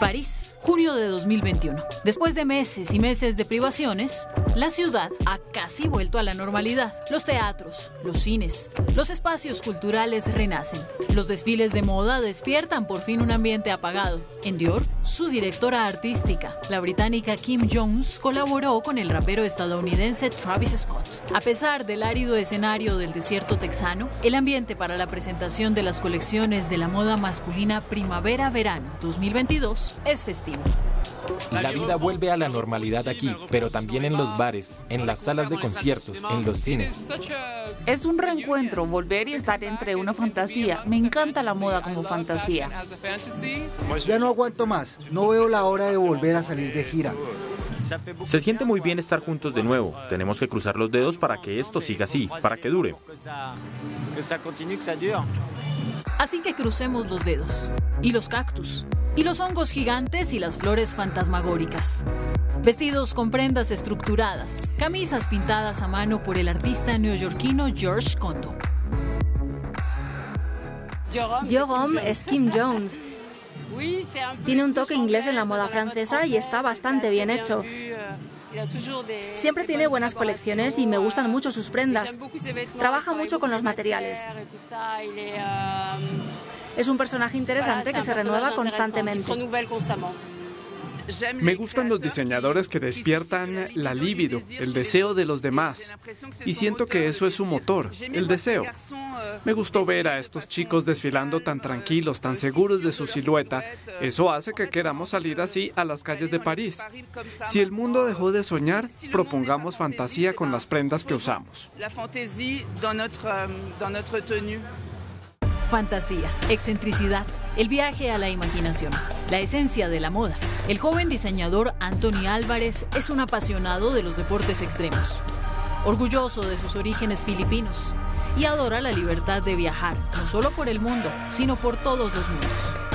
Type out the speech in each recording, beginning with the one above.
París, junio de 2021. Después de meses y meses de privaciones, la ciudad ha casi vuelto a la normalidad. Los teatros, los cines, los espacios culturales renacen. Los desfiles de moda despiertan por fin un ambiente apagado. En Dior, su directora artística, la británica Kim Jones, colaboró con el rapero estadounidense Travis Scott. A pesar del árido escenario del desierto texano, el ambiente para la presentación de las colecciones de la moda masculina primavera-verano 2022 es festivo. La vida vuelve a la normalidad aquí, pero también en los bares, en las salas de conciertos, en los cines. Es un reencuentro, volver y estar entre una fantasía. Me encanta la moda como fantasía. Ya no aguanto más. No veo la hora de volver a salir de gira. Se siente muy bien estar juntos de nuevo. Tenemos que cruzar los dedos para que esto siga así, para que dure. Así que crucemos los dedos. Y los cactus. Y los hongos gigantes y las flores fantasmagóricas. Vestidos con prendas estructuradas. Camisas pintadas a mano por el artista neoyorquino George Kondo. Jerome es Kim Jones. Tiene un toque inglés en la moda francesa y está bastante bien hecho. Siempre tiene buenas colecciones y me gustan mucho sus prendas. Trabaja mucho con los materiales. Es un personaje interesante que se renueva constantemente. Me gustan los diseñadores que despiertan la libido, el deseo de los demás. Y siento que eso es su motor, el deseo. Me gustó ver a estos chicos desfilando tan tranquilos, tan seguros de su silueta. Eso hace que queramos salir así a las calles de París. Si el mundo dejó de soñar, propongamos fantasía con las prendas que usamos. Fantasía, excentricidad, el viaje a la imaginación, la esencia de la moda. El joven diseñador Anthony Álvarez es un apasionado de los deportes extremos, orgulloso de sus orígenes filipinos y adora la libertad de viajar, no solo por el mundo, sino por todos los mundos.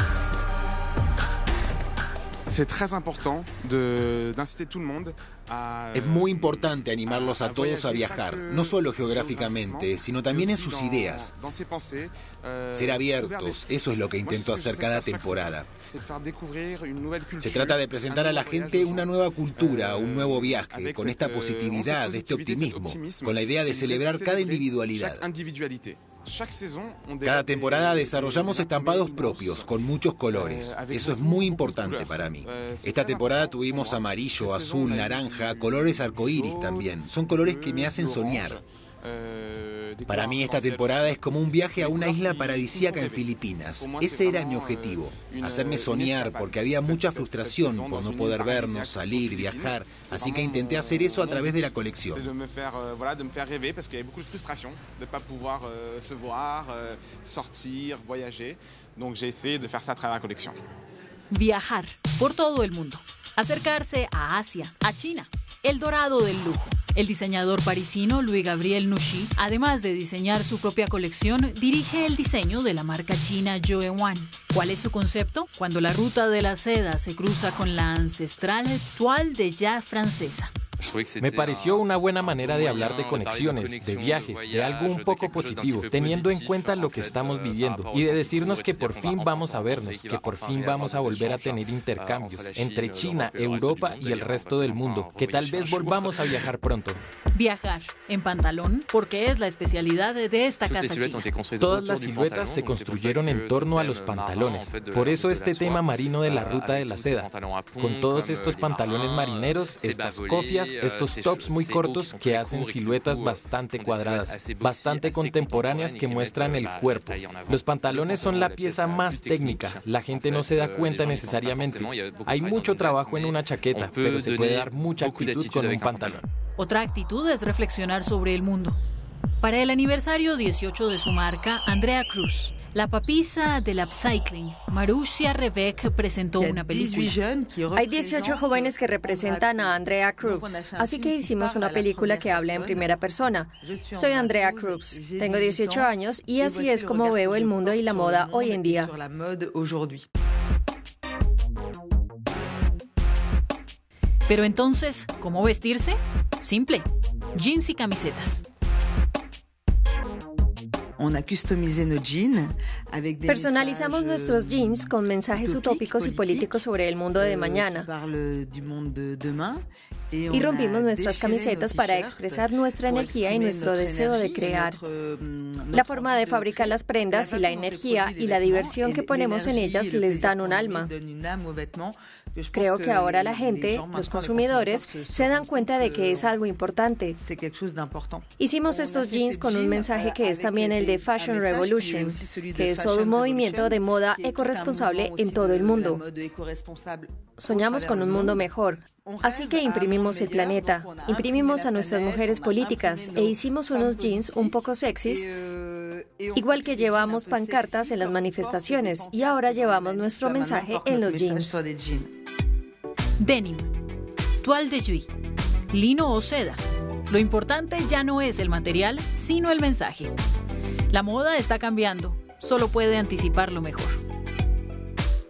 Es muy importante animarlos a todos a viajar, no solo geográficamente, sino también en sus ideas. Ser abiertos, eso es lo que intento hacer cada temporada. Se trata de presentar a la gente una nueva cultura, un nuevo viaje, con esta positividad, este optimismo, con la idea de celebrar cada individualidad. Cada temporada desarrollamos estampados propios, con muchos colores. Eso es muy importante para mí. Esta temporada tuvimos amarillo, azul, naranja, colores arcoíris también. Son colores que me hacen soñar. Para mí esta temporada es como un viaje a una isla paradisíaca en Filipinas. Ese era mi objetivo, hacerme soñar porque había mucha frustración por no poder vernos, salir, viajar, así que intenté hacer eso a través de la colección. Viajar por todo el mundo, acercarse a Asia, a China, el dorado del lujo. El diseñador parisino Louis-Gabriel Nuchy, además de diseñar su propia colección, dirige el diseño de la marca china Joewan. ¿Cuál es su concepto? Cuando la ruta de la seda se cruza con la ancestral toile de ya francesa. Me pareció una buena manera de hablar de conexiones, de viajes, de algo un poco positivo, teniendo en cuenta lo que estamos viviendo y de decirnos que por fin vamos a vernos, que por fin vamos a volver a tener intercambios entre China, Europa y el resto del mundo, que tal vez volvamos a viajar pronto. Viajar en pantalón, porque es la especialidad de esta casa china. Todas las siluetas se construyeron en torno a los pantalones. Por eso este tema marino de la ruta de la seda. Con todos estos pantalones marineros, estas cofias, estos tops muy cortos que hacen siluetas bastante cuadradas, bastante contemporáneas que muestran el cuerpo. Los pantalones son la pieza más técnica, la gente no se da cuenta necesariamente. Hay mucho trabajo en una chaqueta, pero se puede dar mucha actitud con un pantalón. Otra actitud es reflexionar sobre el mundo. Para el aniversario 18 de su marca, Andrea Cruz, la papisa del upcycling, Marussia Rebeck presentó una película. Hay 18 jóvenes que representan a Andrea Cruz, así que hicimos una película que habla en primera persona. Soy Andrea Cruz, tengo 18 años y así es como veo el mundo y la moda hoy en día. Pero entonces, ¿cómo vestirse? Simple, jeans y camisetas. Personalizamos nuestros jeans con mensajes utópicos y políticos sobre el mundo de euh, mañana. Y rompimos nuestras camisetas para expresar nuestra energía y nuestro deseo de crear. La forma de fabricar las prendas y la energía y la diversión que ponemos en ellas les dan un alma. Creo que ahora la gente, los consumidores, se dan cuenta de que es algo importante. Hicimos estos jeans con un mensaje que es también el de Fashion Revolution, que es todo un movimiento de moda ecoresponsable en todo el mundo. Soñamos con un mundo mejor, así que imprimimos el planeta, imprimimos a nuestras mujeres políticas e hicimos unos jeans un poco sexys Igual que llevamos pancartas en las manifestaciones y ahora llevamos nuestro mensaje en los jeans. Denim, toile de juif, lino o seda. Lo importante ya no es el material, sino el mensaje. La moda está cambiando, solo puede anticiparlo mejor.